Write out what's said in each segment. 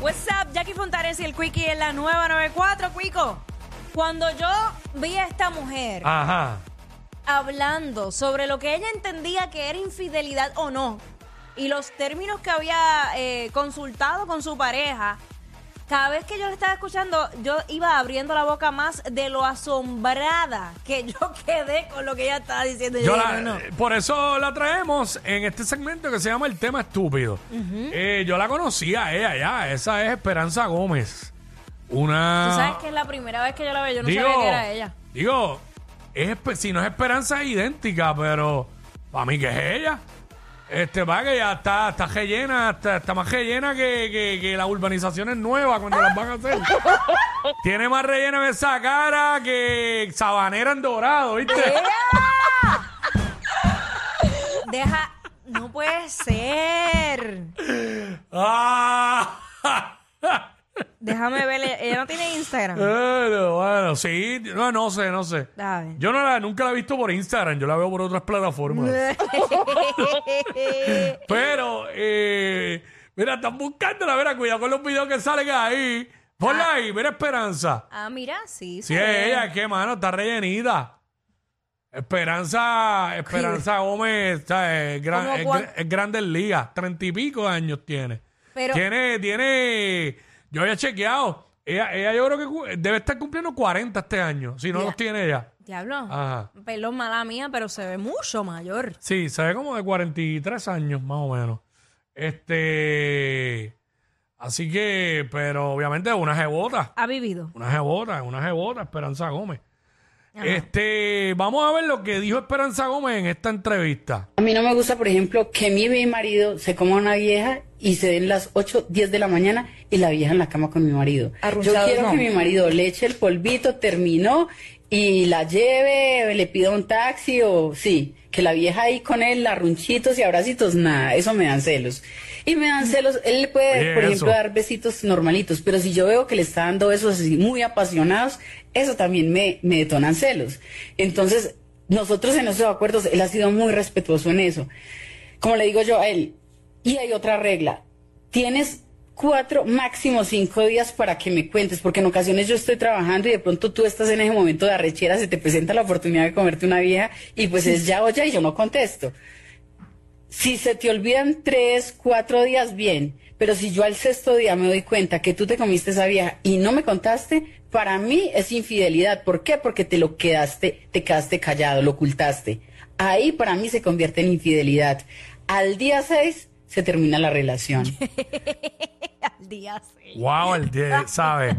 What's up, Jackie Fontanes y el Quickie en la nueva 94, Quico. Cuando yo vi a esta mujer Ajá. hablando sobre lo que ella entendía que era infidelidad o no, y los términos que había eh, consultado con su pareja, cada vez que yo la estaba escuchando, yo iba abriendo la boca más de lo asombrada que yo quedé con lo que ella estaba diciendo. Yo dije, la- no, no. eh, Por eso la traemos en este segmento que se llama El tema estúpido. Eh, yo la conocía a ella ya. Esa es Esperanza Gómez. Una. Tú sabes que es la primera vez que yo la veo, yo no digo, sabía que era ella. Digo, es, espe- si no es Esperanza, es idéntica, pero para mí que es ella. Este, va que ya está, está rellena, está, está más rellena que, que, que las urbanizaciones nuevas cuando las van a hacer. Tiene más relleno en esa cara que sabanera en dorado, ¿viste? Deja, no puede ser. Ah. Déjame ver, ella no tiene Instagram. Bueno, bueno, sí, no, no sé, no sé. A ver. Yo no la, nunca la he visto por Instagram, yo la veo por otras plataformas. Pero, eh, mira, están buscándola, mira, cuidado con los videos que salen ahí. Ponla ahí, mira Esperanza. Ah, mira, sí. Sí, es ella, que, mano, está rellenita. Esperanza, Esperanza Gómez, está, es, gran, ¿Cómo es, es Grandes Ligas, treinta y pico de años tiene. Pero- Tiene, tiene, yo había chequeado, ella, ella yo creo que cu- debe estar cumpliendo 40 este año, si no Ya. los tiene ella. Diablo. Ajá. Perdón, mala mía, pero se ve mucho mayor. Sí, se ve como de 43 años, más o menos. Este. Así que, pero obviamente una jebota. Ha vivido. Una jebota, una jebota, Esperanza Gómez. Este, vamos a ver lo que dijo Esperanza Gómez en esta entrevista. A mí no me gusta, por ejemplo, que mi mi marido se coma una vieja y se den las 8, 10 de la mañana y la vieja en la cama con mi marido. Yo Arrunchados, quiero no. que mi marido le eche el polvito, terminó y la lleve, le pida un taxi o sí, que la vieja ahí con él, arrunchitos y abracitos, nada, eso me dan celos. Y me dan celos, él le puede, Oye, por ejemplo, dar besitos normalitos, pero si yo veo que le está dando besos así muy apasionados, eso también me, me detonan celos. Entonces, nosotros en esos acuerdos, él ha sido muy respetuoso en eso. Como le digo yo a él, y hay otra regla, tienes cuatro, máximo cinco días para que me cuentes, porque en ocasiones yo estoy trabajando y de pronto tú estás en ese momento de arrechera, se te presenta la oportunidad de comerte una vieja y pues es ya o ya y yo no contesto. Si se te olvidan tres, cuatro días, bien. Pero si yo al sexto día me doy cuenta que tú te comiste esa vieja y no me contaste, para mí es infidelidad. ¿Por qué? Porque te lo quedaste, te quedaste callado, lo ocultaste. Ahí para mí se convierte en infidelidad. Al día seis se termina la relación. Al día sí. Wow, el 10, ¿sabes?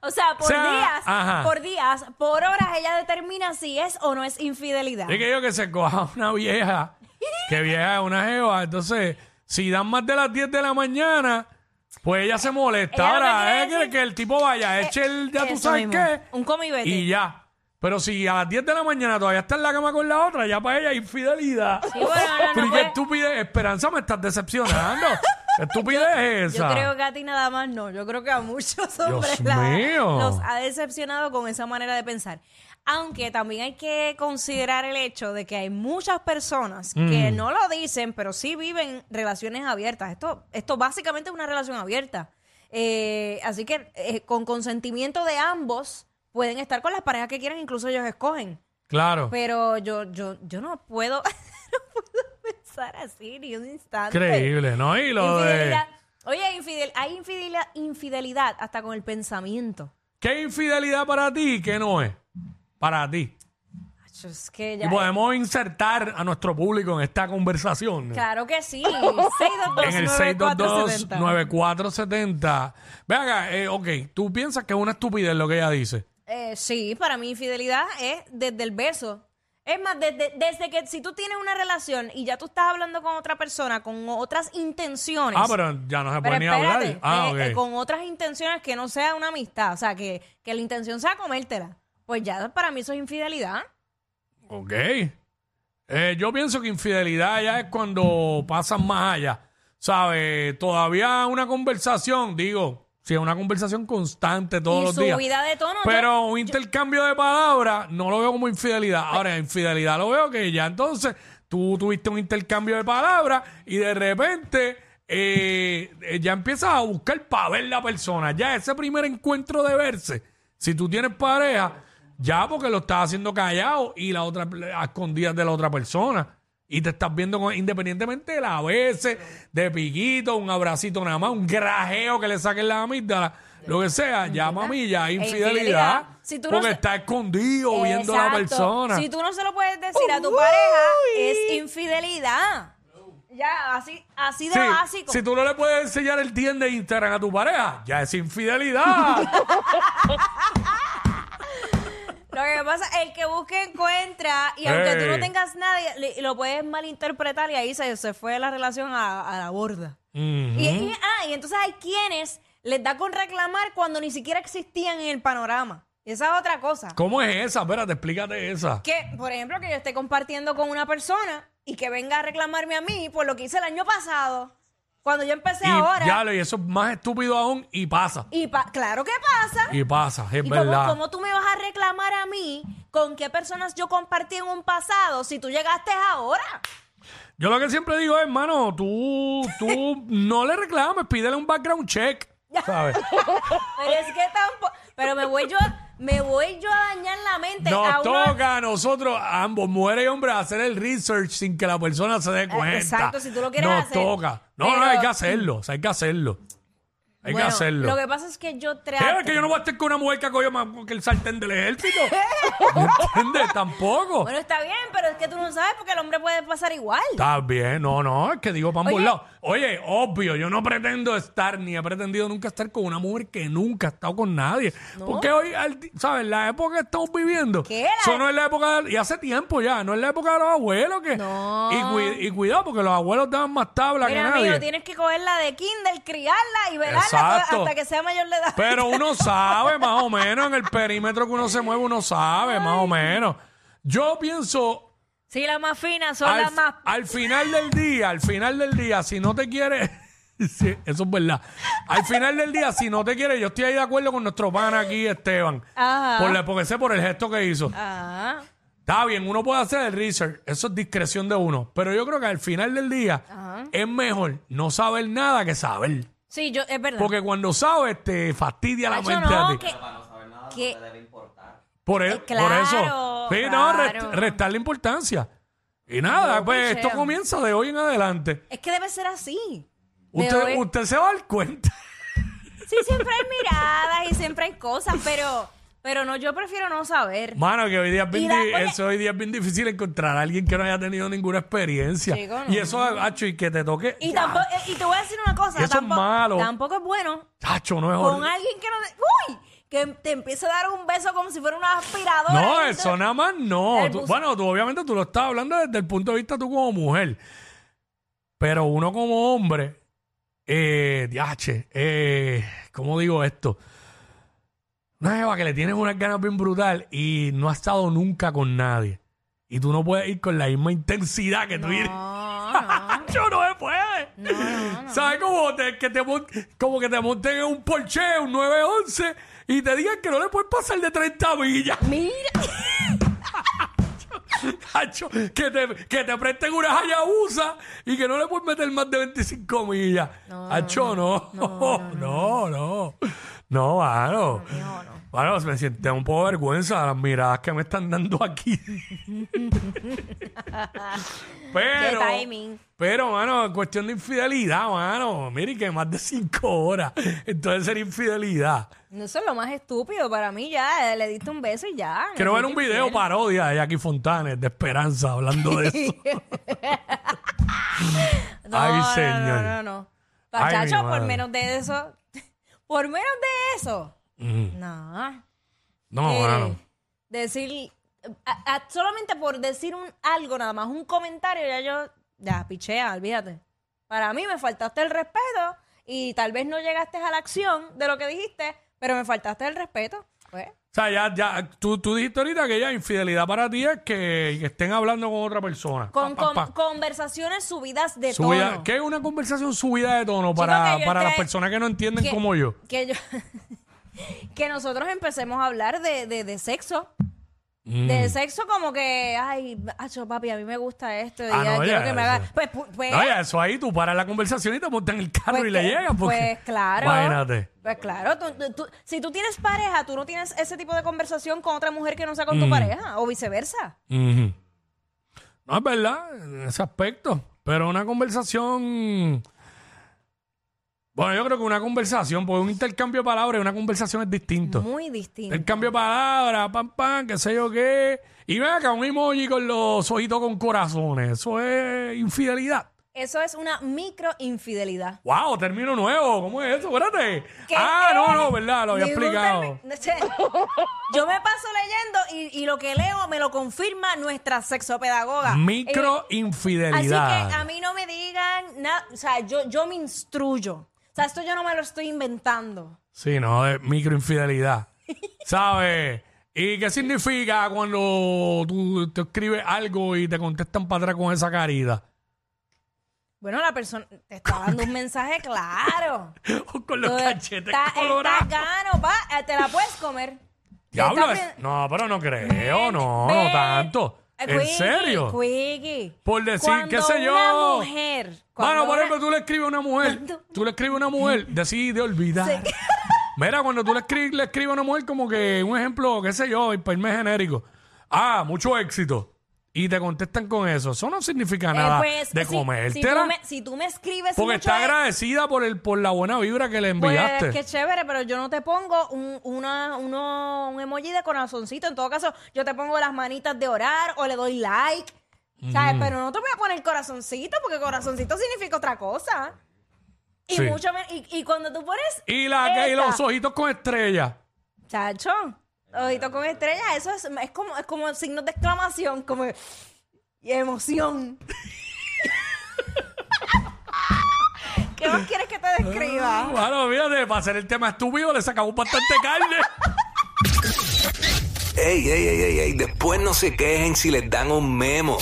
O sea, por O sea, días, ajá. por días, por horas ella determina si es o no es infidelidad. Es que yo que se coja una vieja, que vieja es una jeva, entonces, si dan más de las 10 de la mañana, pues ella se molesta. Ella lo que Ahora, quiere es que, decir- que el tipo vaya, eche el, ya tú Eso sabes mismo. qué, Un come y ya. Pero si a las 10 de la mañana todavía está en la cama con la otra, ya para ella es infidelidad. Sí, bueno, no, no Pero ¿y qué puede- estupidez? Esperanza, me estás decepcionando. ¿Qué estupidez es Yo esa? creo que a ti nada más no. Yo creo que a muchos hombres mío. los ha decepcionado con esa manera de pensar. Aunque también hay que considerar el hecho de que hay muchas personas que Mm. no lo dicen, pero sí viven relaciones abiertas. Esto, esto básicamente es una relación abierta. Eh, así que eh, con consentimiento de ambos pueden estar con las parejas que quieran, incluso ellos escogen. Claro. Pero yo, yo, yo no puedo, no puedo pensar así ni un instante. Increíble, ¿no? Y lo de... Oye, infidel, hay infidelidad, infidelidad hasta con el pensamiento. ¿Qué infidelidad para ti y qué no es? Para ti. Acho, Es que Y podemos insertar a nuestro público en esta conversación. claro que sí. En el 622 622-9470. Ve acá, eh, ok, tú piensas que es una estupidez lo que ella dice. Eh, sí, para mí infidelidad es desde el beso. Es más, desde, desde que si tú tienes una relación y ya tú estás hablando con otra persona con otras intenciones. Ah, pero ya no se puede ni espérate, hablar. Ah, eh, eh, con otras intenciones que no sea una amistad, o sea, que, que la intención sea comértela. Pues ya para mí eso es infidelidad. Ok. Eh, yo pienso que infidelidad ya es cuando pasan más allá. ¿Sabes? Todavía una conversación, digo, si es una conversación constante todos los días. subida de tono. Pero un intercambio de palabras no lo veo como infidelidad. Ahora, infidelidad lo veo que ya entonces tú tuviste un intercambio de palabras y de repente eh, eh, ya empiezas a buscar para ver la persona. Ya ese primer encuentro de verse, si tú tienes pareja, ya porque lo estás haciendo callado y la otra a escondidas de la otra persona. Y te estás viendo con- independientemente de la veces, de piquito, un abracito nada más, un grajeo que le saquen la amígdala, lo que sea, ya mami, ya hay infidelidad. infidelidad. Si tú no porque se- está escondido viendo a la Exacto. persona. Si tú no se lo puedes decir a tu pareja, es infidelidad. Ya, así, así de Sí, básico. si tú no le puedes enseñar el TN de Instagram a tu pareja, ya es infidelidad. Lo que pasa es el que busque encuentra y aunque tú no Ey. tengas nadie, le- lo puedes malinterpretar y ahí se, se fue la relación a, a la borda. Y- ah, y entonces hay quienes les da con reclamar cuando ni siquiera existían en el panorama. Y esa es otra cosa. ¿Cómo es esa? Espérate, explícate esa. Que, por ejemplo, que yo esté compartiendo con una persona y que venga a reclamarme a mí por lo que hice el año pasado, cuando yo empecé Y, ahora. ya, lo- y eso es más estúpido aún y pasa. Y pa- claro que pasa. Y pasa, es ¿Y cómo, verdad. cómo tú me vas a reclamar a mí con qué personas yo compartí en un pasado si tú llegaste ahora? Yo lo que siempre digo es, hermano, tú, tú no le reclames, pídele un background check. ¿Sabes? Pero es que tampoco. Pero me voy yo, me voy yo a dañar la mente. a Nos uno- toca a nosotros, a ambos, mujeres y hombres, hacer el research sin que la persona se dé cuenta. Eh, exacto, si tú lo quieres Nos hacer. toca. No, no, Pero- hay que hacerlo. o sea, hay que hacerlo. Hay Bueno, que hacerlo. Lo que pasa es que yo trato. es que yo no voy a estar con una mujer que ha cogido más que el sartén del ejército. ¿Me entiendes? Tampoco. Bueno, está bien, pero es que tú no sabes porque el hombre puede pasar igual. Está bien, no, no, es que digo para ambos Oye. lados. Oye, obvio, yo no pretendo estar, ni he pretendido nunca estar con una mujer que nunca ha estado con nadie. Porque hoy, al- ¿sabes? La época que estamos viviendo, ¿Qué? La- eso no es la época, de- y hace tiempo ya, no es la época de los abuelos. que No. y, cui- y cuidado, porque los abuelos daban más tabla que Mira, nadie. amigo, tienes que cogerla de kinder, criarla y velarla Exacto. hasta que sea mayor de edad. Pero uno sabe más o menos, en el perímetro que uno se mueve, uno sabe más o menos. Yo pienso, Sí, las más finas son al, las más... al final del día, al final del día, si no te quieres, sí, eso es verdad. Al final del día, si no te quieres, yo estoy ahí de acuerdo con nuestro pana aquí, Esteban. Ajá. Por la- porque sé por el gesto que hizo. Ah, Está bien, uno puede hacer el research, eso es discreción de uno. Pero yo creo que al final del día es mejor no saber nada que saber. sí, yo, es verdad. Porque cuando sabes, te fastidia la mente no, a ti. que- que- Por, e- Eh, por eso. Sí, no, rest- claro. restarle importancia. Y nada, No, pues picheo. esto comienza de hoy en adelante. es que debe ser así. De Usted, hoy- usted se va a dar cuenta. Sí, siempre hay miradas y siempre hay cosas, pero, pero no, yo prefiero no saber. Mano, que hoy día, es bien Y la- di- oye- eso hoy día es bien difícil encontrar a alguien que no haya tenido ninguna experiencia. Chico, no. Y eso, hacho, y que te toque. Y, tampoco, y te voy a decir una cosa, eso es tampoco, malo. tampoco es bueno Hacho, no es con horrible. alguien que no uy, que te empiece a dar un beso como si fuera una aspiradora. No, eso nada más no. Tú- bueno, tú obviamente tú lo estás hablando desde el punto de vista tú como mujer. Pero uno como hombre, eh, diache, eh, ¿cómo digo esto? Una jeva que le tienes unas ganas bien brutal y no ha estado nunca con nadie. Y tú no puedes ir con la misma intensidad que tú ir. No, no. No se puede. ¿Sabes cómo, te, que te, mon- como que te monten en un Porsche, un 911 y te digan que no le puedes pasar de 30 millas? Mira, Hacho, que te, que te presten una Hayabusa y que no le puedes meter más de 25 millas. Hacho, no. No, no, no. No, mano. Mano, me siento un poco de vergüenza las miradas que me están dando aquí. pero, Qué timing. pero, mano, cuestión de infidelidad, mano. Mire que más de 5 horas. Entonces sería infidelidad. eso es lo más estúpido para mí ya, le diste un beso y ya. Quiero ver un video infiel. parodia de Jackie Fontanes de Esperanza hablando de eso. No, Ay, no, señor. No, no, no. Ay, Pachacho, por menos de eso, por menos de eso, Mm. no. No, Eh, mano. decir a- a- solamente por decir un algo nada más un comentario ya yo ya pichea olvídate para mí me faltaste el respeto y tal vez no llegaste a la acción de lo que dijiste pero me faltaste el respeto pues O sea, ya, ya, tú, tú dijiste ahorita que ya infidelidad para ti es que, que estén hablando con otra persona. con, Pa, pa, con- pa. conversaciones subidas de Subida- tono ¿Qué es una conversación subida de tono para, que yo para las esté- personas que no entienden que- como yo? que yo que nosotros empecemos a hablar de, de, de sexo De sexo como que, ay, acho, papi, a mí me gusta esto y Ah, ya no, quiero ya, que me haga... Pues, pu- pues, eso ahí tú paras la conversación y te montas en el carro pues y le llegas. Porque, Pues claro. Imagínate. Pues claro, tú- tú- si tú tienes pareja, tú no tienes ese tipo de conversación con otra mujer que no sea con Mm. tu pareja o viceversa. No es verdad, en ese aspecto. Pero una conversación. Bueno, yo creo que una conversación, porque un intercambio de palabras y una conversación es distinto. Muy distinto. Intercambio de palabras, pam, pam, qué sé yo qué. Y ven acá, un emoji con los ojitos con corazones. Eso es infidelidad. Eso es una microinfidelidad. ¡Wow! Término nuevo. ¿Cómo es eso? Espérate. ¿Qué Ah, es? no, no, ¿verdad? Lo había Ningún explicado. Yo me paso leyendo y, y lo que leo me lo confirma nuestra sexopedagoga. Eh, Microinfidelidad. Así que a mí no me digan nada, o sea, yo, yo me instruyo. O sea, esto yo no me lo estoy inventando. Sí, no, es microinfidelidad. ¿Sabes? ¿Y qué significa cuando tú te escribes algo y te contestan para atrás con esa carita? Bueno, la persona te está dando un mensaje claro. con los Tú cachetes está- colorados. gano, pa, eh, te la puedes comer. Diablo, Está no, pero no creo, no, no tanto. Eh, ¿En serio? Por decir, Cuando qué sé yo. Una mujer. Bueno, por ejemplo, tú le escribes a una mujer, Cuando- tú le escribes a una mujer, decide olvidar. Mira, cuando tú le escribes, le escribes a una mujer como que un ejemplo, qué sé yo, irme genérico. Ah, mucho éxito. Y te contestan con eso. Eso no significa Eh, nada pues, de si- Si, comértela. tú me, si tú me escribes porque mucho está de- agradecida por el por la buena vibra que le enviaste. Pues qué chévere, pero yo no te pongo un, una, uno, un emoji de corazoncito. En todo caso, yo te pongo las manitas de orar o le doy like. ¿Sabes? Pero no te voy a poner corazoncito porque corazoncito significa otra cosa. Y Sí. mucho men- y, y cuando tú pones. y, la, que- y esta- los ojitos con estrella. Chacho, ojito con estrella, eso es, es como, es como signos de exclamación, como y emoción. ¿Qué más quieres que te describa? Bueno, fíjate, para hacer el tema estúpido le sacamos bastante carne. Ey, ey, ey, ey, ey, después no se quejen si les dan un memo.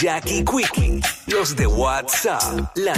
Jackie Quickie, los de WhatsApp, la